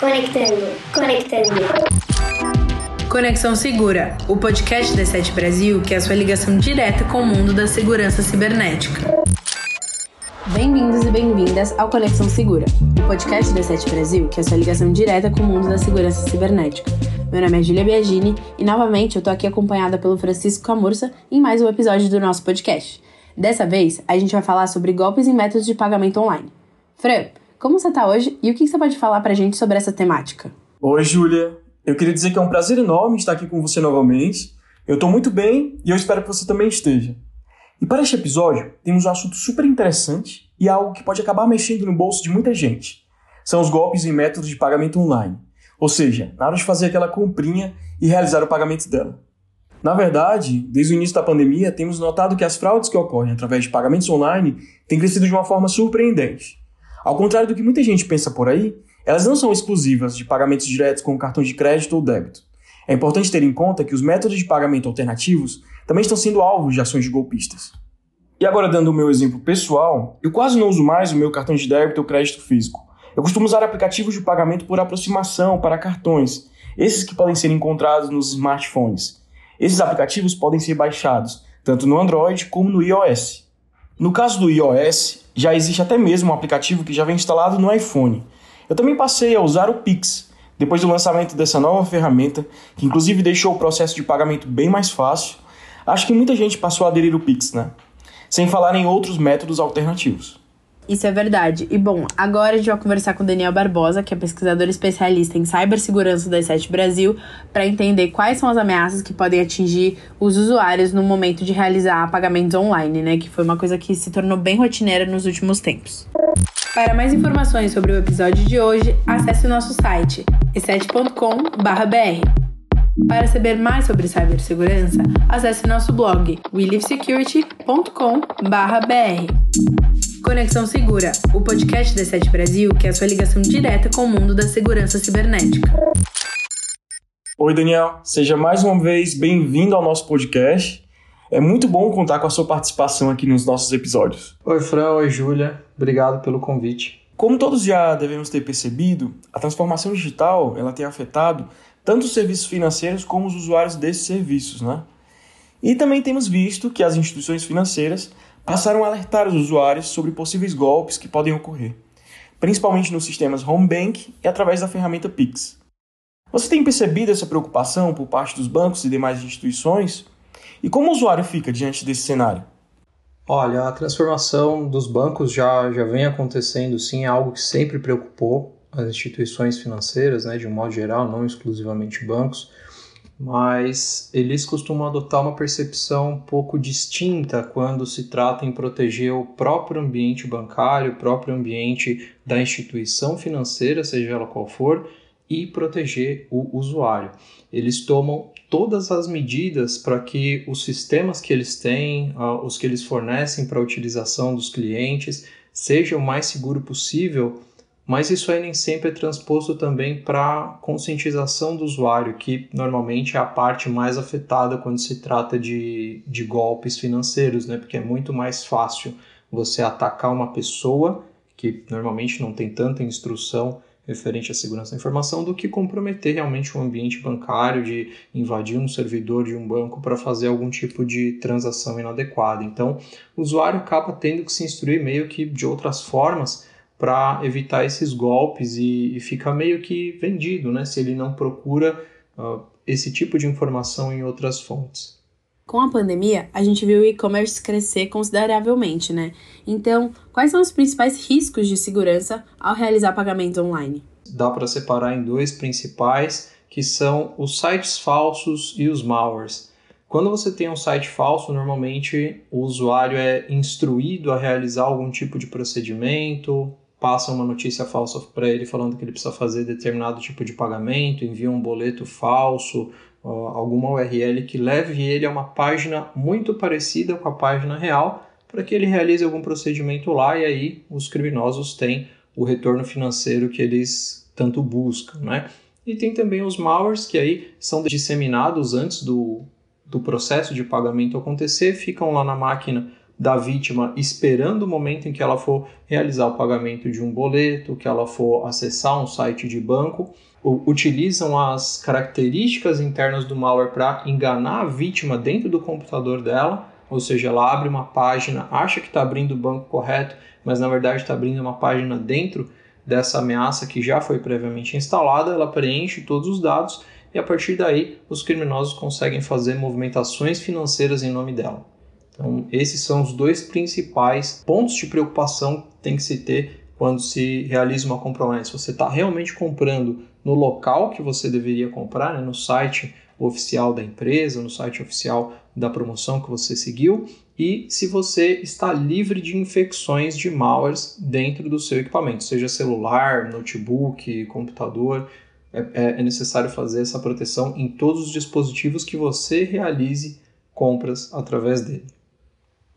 Conectando, conectando. Conexão Segura, o podcast da Sete Brasil que é a sua ligação direta com o mundo da segurança cibernética. Bem-vindos e bem-vindas ao Conexão Segura, o podcast da Sete Brasil que é a sua ligação direta com o mundo da segurança cibernética. Meu nome é Julia Biagini e novamente eu tô aqui acompanhada pelo Francisco Camurça em mais um episódio do nosso podcast. Dessa vez, a gente vai falar sobre golpes e métodos de pagamento online. Fran, como você tá hoje e o que você pode falar pra gente sobre essa temática? Oi, Júlia. Eu queria dizer que é um prazer enorme estar aqui com você novamente. Eu tô muito bem e eu espero que você também esteja. E para este episódio, temos um assunto super interessante e algo que pode acabar mexendo no bolso de muita gente. São os golpes e métodos de pagamento online. Ou seja, na hora de fazer aquela comprinha e realizar o pagamento dela. Na verdade, desde o início da pandemia, temos notado que as fraudes que ocorrem através de pagamentos online têm crescido de uma forma surpreendente. Ao contrário do que muita gente pensa por aí, elas não são exclusivas de pagamentos diretos com cartão de crédito ou débito. É importante ter em conta que os métodos de pagamento alternativos também estão sendo alvos de ações de golpistas. E agora, dando o meu exemplo pessoal, eu quase não uso mais o meu cartão de débito ou crédito físico. Eu costumo usar aplicativos de pagamento por aproximação para cartões, esses que podem ser encontrados nos smartphones. Esses aplicativos podem ser baixados tanto no Android como no iOS. No caso do iOS, já existe até mesmo um aplicativo que já vem instalado no iPhone. Eu também passei a usar o Pix, depois do lançamento dessa nova ferramenta, que inclusive deixou o processo de pagamento bem mais fácil. Acho que muita gente passou a aderir ao Pix, né? Sem falar em outros métodos alternativos. Isso é verdade. E bom, agora a gente vai conversar com Daniel Barbosa, que é pesquisador especialista em cibersegurança da Sete Brasil, para entender quais são as ameaças que podem atingir os usuários no momento de realizar pagamentos online, né? Que foi uma coisa que se tornou bem rotineira nos últimos tempos. Para mais informações sobre o episódio de hoje, acesse o nosso site e7.com.br. Para saber mais sobre cibersegurança, acesse nosso blog willivesecurity.com.br. Conexão Segura, o podcast da Sete Brasil, que é a sua ligação direta com o mundo da segurança cibernética. Oi, Daniel. Seja mais uma vez bem-vindo ao nosso podcast. É muito bom contar com a sua participação aqui nos nossos episódios. Oi, Fran. Oi, Júlia. Obrigado pelo convite. Como todos já devemos ter percebido, a transformação digital ela tem afetado tanto os serviços financeiros como os usuários desses serviços, né? E também temos visto que as instituições financeiras passaram a alertar os usuários sobre possíveis golpes que podem ocorrer, principalmente nos sistemas Home Bank e através da ferramenta Pix. Você tem percebido essa preocupação por parte dos bancos e demais instituições? E como o usuário fica diante desse cenário? Olha, a transformação dos bancos já, já vem acontecendo sim, é algo que sempre preocupou as instituições financeiras, né, de um modo geral, não exclusivamente bancos mas eles costumam adotar uma percepção um pouco distinta quando se trata em proteger o próprio ambiente bancário, o próprio ambiente da instituição financeira, seja ela qual for, e proteger o usuário. Eles tomam todas as medidas para que os sistemas que eles têm, os que eles fornecem para a utilização dos clientes, seja o mais seguro possível mas isso aí nem sempre é transposto também para conscientização do usuário, que normalmente é a parte mais afetada quando se trata de, de golpes financeiros, né? porque é muito mais fácil você atacar uma pessoa que normalmente não tem tanta instrução referente à segurança da informação do que comprometer realmente o um ambiente bancário, de invadir um servidor de um banco para fazer algum tipo de transação inadequada. Então, o usuário acaba tendo que se instruir meio que de outras formas para evitar esses golpes e, e, fica meio que vendido, né? Se ele não procura uh, esse tipo de informação em outras fontes. Com a pandemia, a gente viu o e-commerce crescer consideravelmente, né? Então, quais são os principais riscos de segurança ao realizar pagamentos online? Dá para separar em dois principais, que são os sites falsos e os malwares. Quando você tem um site falso, normalmente o usuário é instruído a realizar algum tipo de procedimento, passa uma notícia falsa para ele falando que ele precisa fazer determinado tipo de pagamento, envia um boleto falso, alguma URL que leve ele a uma página muito parecida com a página real para que ele realize algum procedimento lá e aí os criminosos têm o retorno financeiro que eles tanto buscam, né? E tem também os malwares que aí são disseminados antes do, do processo de pagamento acontecer, ficam lá na máquina da vítima esperando o momento em que ela for realizar o pagamento de um boleto, que ela for acessar um site de banco, utilizam as características internas do malware para enganar a vítima dentro do computador dela, ou seja, ela abre uma página, acha que está abrindo o banco correto, mas na verdade está abrindo uma página dentro dessa ameaça que já foi previamente instalada, ela preenche todos os dados e a partir daí os criminosos conseguem fazer movimentações financeiras em nome dela. Então, esses são os dois principais pontos de preocupação que tem que se ter quando se realiza uma compra online. Se você está realmente comprando no local que você deveria comprar, né, no site oficial da empresa, no site oficial da promoção que você seguiu, e se você está livre de infecções de malwares dentro do seu equipamento, seja celular, notebook, computador. É, é, é necessário fazer essa proteção em todos os dispositivos que você realize compras através dele.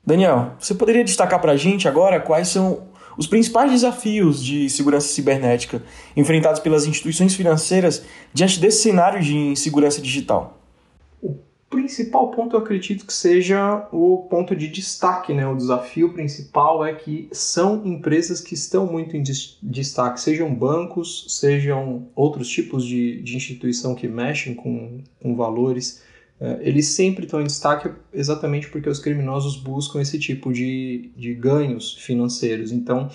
Daniel, você poderia destacar para a gente agora quais são os principais desafios de segurança cibernética enfrentados pelas instituições financeiras diante desse cenário de insegurança digital? O principal ponto eu acredito que seja o ponto de destaque, né? O desafio principal é que são empresas que estão muito em destaque, sejam bancos, sejam outros tipos de, de instituição que mexem com, com valores eles sempre estão em destaque exatamente porque os criminosos buscam esse tipo de, de ganhos financeiros. Então,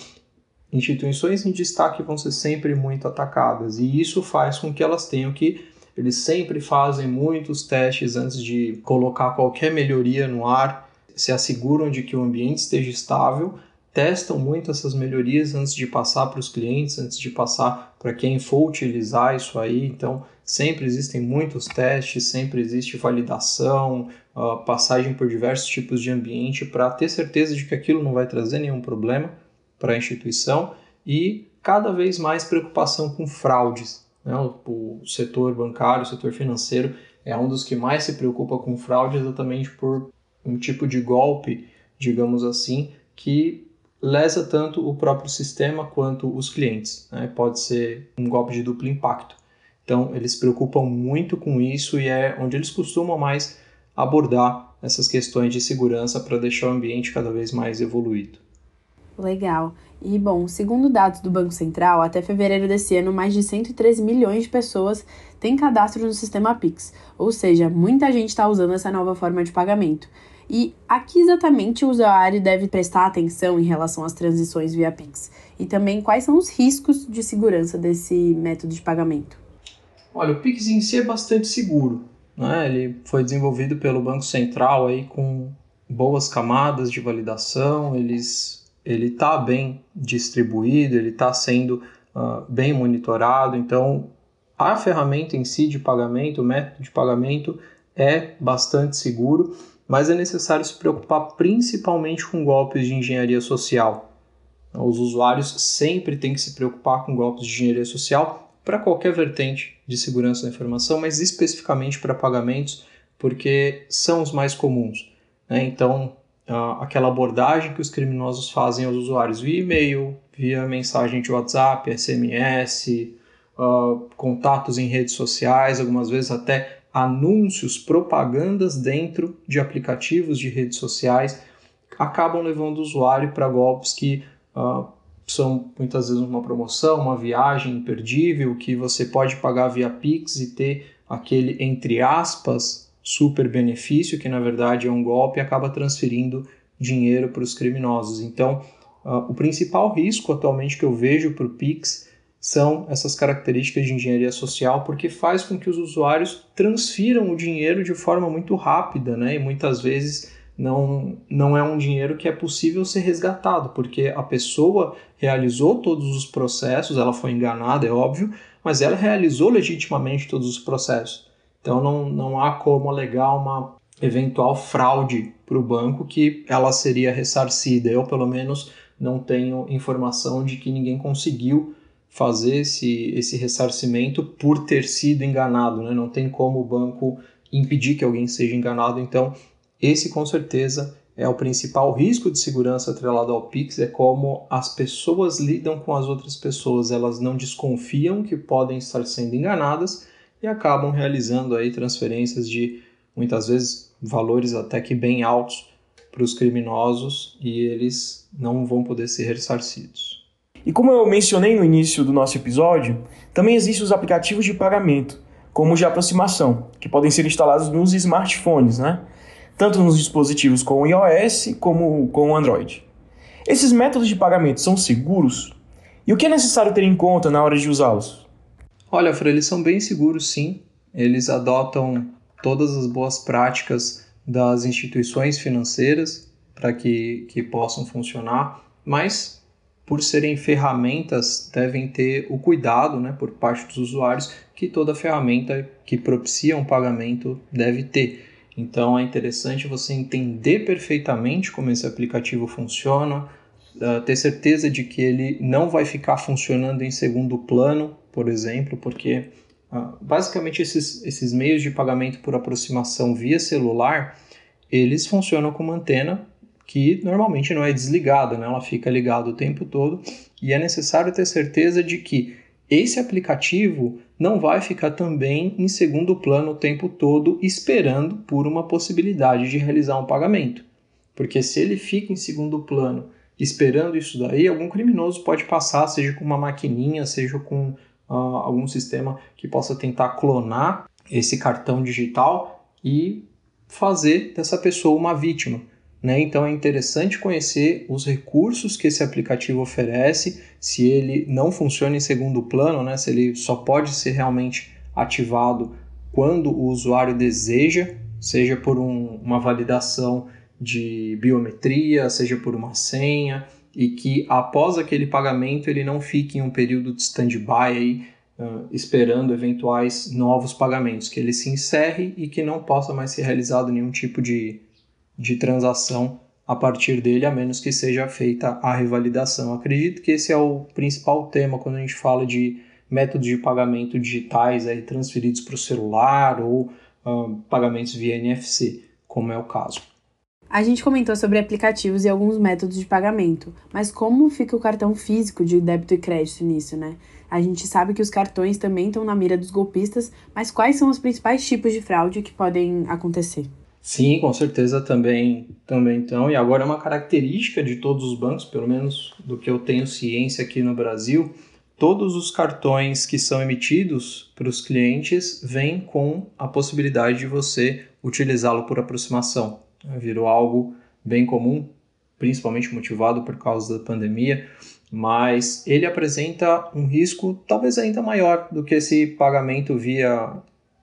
instituições em destaque vão ser sempre muito atacadas e isso faz com que elas tenham que eles sempre fazem muitos testes antes de colocar qualquer melhoria no ar, se asseguram de que o ambiente esteja estável, testam muito essas melhorias antes de passar para os clientes, antes de passar para quem for utilizar isso aí. Então, Sempre existem muitos testes, sempre existe validação, uh, passagem por diversos tipos de ambiente para ter certeza de que aquilo não vai trazer nenhum problema para a instituição e cada vez mais preocupação com fraudes. Né? O, o setor bancário, o setor financeiro é um dos que mais se preocupa com fraude exatamente por um tipo de golpe, digamos assim, que lesa tanto o próprio sistema quanto os clientes. Né? Pode ser um golpe de duplo impacto. Então, eles se preocupam muito com isso e é onde eles costumam mais abordar essas questões de segurança para deixar o ambiente cada vez mais evoluído. Legal. E bom, segundo dados do Banco Central, até fevereiro desse ano, mais de 113 milhões de pessoas têm cadastro no sistema Pix, ou seja, muita gente está usando essa nova forma de pagamento. E aqui exatamente o usuário deve prestar atenção em relação às transições via Pix? E também quais são os riscos de segurança desse método de pagamento? Olha, o Pix em si é bastante seguro. Né? Ele foi desenvolvido pelo Banco Central aí com boas camadas de validação, eles, ele está bem distribuído, ele está sendo uh, bem monitorado, então a ferramenta em si de pagamento, o método de pagamento é bastante seguro, mas é necessário se preocupar principalmente com golpes de engenharia social. Os usuários sempre têm que se preocupar com golpes de engenharia social para qualquer vertente de segurança da informação, mas especificamente para pagamentos, porque são os mais comuns. Né? Então, aquela abordagem que os criminosos fazem aos usuários via e-mail, via mensagem de WhatsApp, SMS, uh, contatos em redes sociais, algumas vezes até anúncios, propagandas dentro de aplicativos de redes sociais, acabam levando o usuário para golpes que uh, são muitas vezes uma promoção, uma viagem imperdível que você pode pagar via Pix e ter aquele, entre aspas, super benefício, que na verdade é um golpe e acaba transferindo dinheiro para os criminosos. Então, uh, o principal risco atualmente que eu vejo para o Pix são essas características de engenharia social, porque faz com que os usuários transfiram o dinheiro de forma muito rápida, né? E muitas vezes não, não é um dinheiro que é possível ser resgatado, porque a pessoa realizou todos os processos, ela foi enganada, é óbvio, mas ela realizou legitimamente todos os processos. Então não, não há como alegar uma eventual fraude para o banco que ela seria ressarcida. Eu, pelo menos, não tenho informação de que ninguém conseguiu fazer esse, esse ressarcimento por ter sido enganado. Né? Não tem como o banco impedir que alguém seja enganado. Então, esse com certeza é o principal risco de segurança atrelado ao Pix, é como as pessoas lidam com as outras pessoas. Elas não desconfiam que podem estar sendo enganadas e acabam realizando aí transferências de muitas vezes valores até que bem altos para os criminosos e eles não vão poder ser ressarcidos. E como eu mencionei no início do nosso episódio, também existem os aplicativos de pagamento, como os de aproximação, que podem ser instalados nos smartphones, né? Tanto nos dispositivos com iOS como com Android. Esses métodos de pagamento são seguros? E o que é necessário ter em conta na hora de usá-los? Olha, Fran, eles são bem seguros sim. Eles adotam todas as boas práticas das instituições financeiras para que, que possam funcionar, mas por serem ferramentas, devem ter o cuidado né, por parte dos usuários que toda ferramenta que propicia um pagamento deve ter. Então é interessante você entender perfeitamente como esse aplicativo funciona, uh, ter certeza de que ele não vai ficar funcionando em segundo plano, por exemplo, porque uh, basicamente esses, esses meios de pagamento por aproximação via celular eles funcionam com uma antena que normalmente não é desligada, né? ela fica ligada o tempo todo e é necessário ter certeza de que esse aplicativo não vai ficar também em segundo plano o tempo todo esperando por uma possibilidade de realizar um pagamento. Porque se ele fica em segundo plano esperando isso daí, algum criminoso pode passar, seja com uma maquininha, seja com uh, algum sistema que possa tentar clonar esse cartão digital e fazer dessa pessoa uma vítima. Né? Então é interessante conhecer os recursos que esse aplicativo oferece, se ele não funciona em segundo plano, né? se ele só pode ser realmente ativado quando o usuário deseja, seja por um, uma validação de biometria, seja por uma senha, e que após aquele pagamento ele não fique em um período de stand-by uh, esperando eventuais novos pagamentos, que ele se encerre e que não possa mais ser realizado nenhum tipo de, de transação a partir dele, a menos que seja feita a revalidação. Acredito que esse é o principal tema quando a gente fala de métodos de pagamento digitais aí, transferidos para o celular ou uh, pagamentos via NFC, como é o caso. A gente comentou sobre aplicativos e alguns métodos de pagamento, mas como fica o cartão físico de débito e crédito nisso, né? A gente sabe que os cartões também estão na mira dos golpistas, mas quais são os principais tipos de fraude que podem acontecer? Sim, com certeza também, também estão. E agora é uma característica de todos os bancos, pelo menos do que eu tenho ciência aqui no Brasil, todos os cartões que são emitidos para os clientes vêm com a possibilidade de você utilizá-lo por aproximação. Virou algo bem comum, principalmente motivado por causa da pandemia mas ele apresenta um risco talvez ainda maior do que esse pagamento via,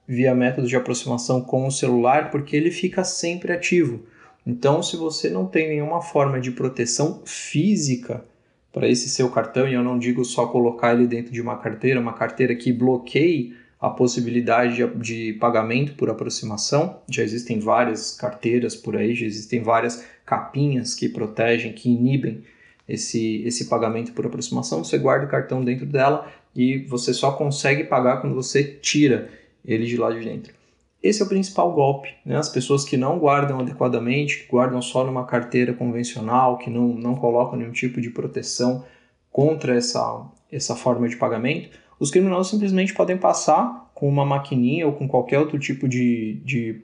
via método de aproximação com o celular, porque ele fica sempre ativo. Então, se você não tem nenhuma forma de proteção física para esse seu cartão, e eu não digo só colocar ele dentro de uma carteira, uma carteira que bloqueie a possibilidade de, de pagamento por aproximação, já existem várias carteiras por aí, já existem várias capinhas que protegem, que inibem esse, esse pagamento por aproximação, você guarda o cartão dentro dela e você só consegue pagar quando você tira ele de lá de dentro. Esse é o principal golpe. Né? As pessoas que não guardam adequadamente, que guardam só numa carteira convencional, que não, não colocam nenhum tipo de proteção contra essa, essa forma de pagamento, os criminosos simplesmente podem passar com uma maquininha ou com qualquer outro tipo de, de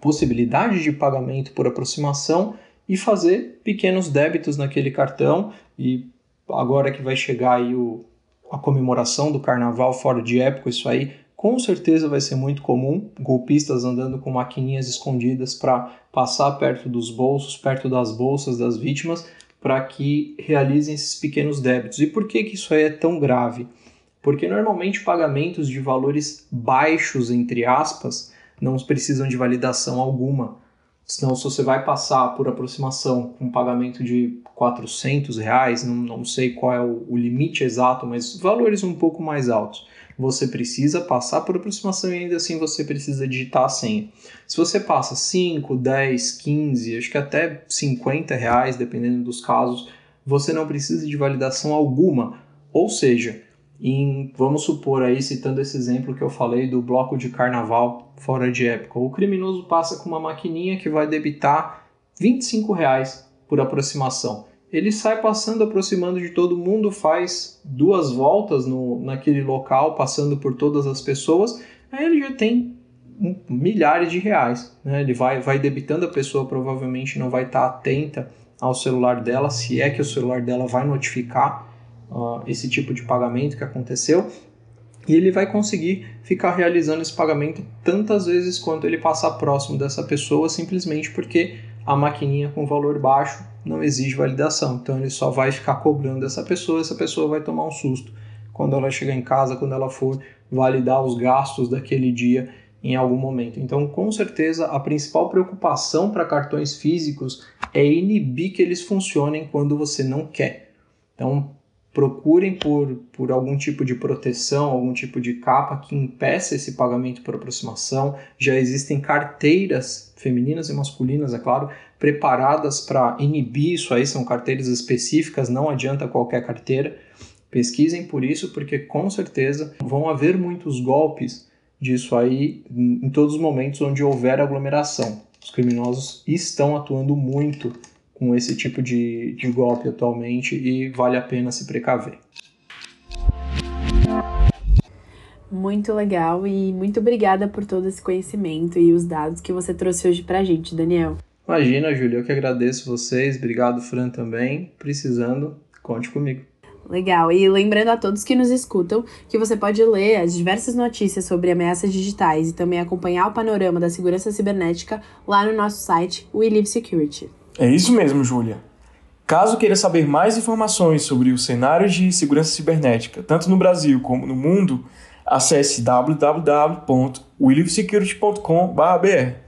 possibilidade de pagamento por aproximação e fazer pequenos débitos naquele cartão. E agora que vai chegar aí o, a comemoração do carnaval fora de época, isso aí com certeza vai ser muito comum. Golpistas andando com maquininhas escondidas para passar perto dos bolsos, perto das bolsas das vítimas, para que realizem esses pequenos débitos. E por que, que isso aí é tão grave? Porque normalmente pagamentos de valores baixos, entre aspas, não precisam de validação alguma. Senão, se você vai passar por aproximação com um pagamento de 400 reais, não, não sei qual é o, o limite exato, mas valores um pouco mais altos, você precisa passar por aproximação e ainda assim você precisa digitar a senha. Se você passa 5, 10, 15, acho que até 50 reais, dependendo dos casos, você não precisa de validação alguma. Ou seja, em, vamos supor aí, citando esse exemplo que eu falei do bloco de carnaval fora de época, o criminoso passa com uma maquininha que vai debitar 25 reais por aproximação. Ele sai passando, aproximando de todo mundo, faz duas voltas no, naquele local, passando por todas as pessoas, aí ele já tem milhares de reais. Né? Ele vai, vai debitando a pessoa, provavelmente não vai estar atenta ao celular dela, se é que o celular dela vai notificar uh, esse tipo de pagamento que aconteceu, e ele vai conseguir ficar realizando esse pagamento tantas vezes quanto ele passar próximo dessa pessoa, simplesmente porque a maquininha com valor baixo não exige validação. Então ele só vai ficar cobrando essa pessoa, essa pessoa vai tomar um susto quando ela chegar em casa, quando ela for validar os gastos daquele dia em algum momento. Então, com certeza, a principal preocupação para cartões físicos é inibir que eles funcionem quando você não quer. Então, procurem por, por algum tipo de proteção, algum tipo de capa que impeça esse pagamento por aproximação. Já existem carteiras femininas e masculinas, é claro, preparadas para inibir isso aí, são carteiras específicas, não adianta qualquer carteira. Pesquisem por isso, porque com certeza vão haver muitos golpes disso aí em todos os momentos onde houver aglomeração. Os criminosos estão atuando muito com esse tipo de, de golpe atualmente e vale a pena se precaver. Muito legal e muito obrigada por todo esse conhecimento e os dados que você trouxe hoje pra gente, Daniel. Imagina, Júlia, eu que agradeço vocês. Obrigado, Fran, também. Precisando, conte comigo. Legal. E lembrando a todos que nos escutam que você pode ler as diversas notícias sobre ameaças digitais e também acompanhar o panorama da segurança cibernética lá no nosso site We Live Security. É isso mesmo, Júlia. Caso queira saber mais informações sobre os cenários de segurança cibernética, tanto no Brasil como no mundo, acesse www.willivesecurity.com.br.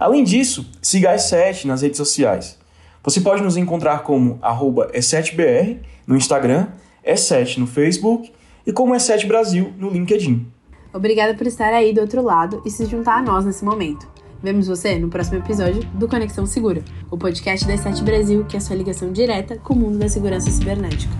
Além disso, siga a E7 nas redes sociais. Você pode nos encontrar como E7BR no Instagram, E7 no Facebook e como E7 Brasil no LinkedIn. Obrigada por estar aí do outro lado e se juntar a nós nesse momento. Vemos você no próximo episódio do Conexão Segura, o podcast da Sete Brasil, que é a sua ligação direta com o mundo da segurança cibernética.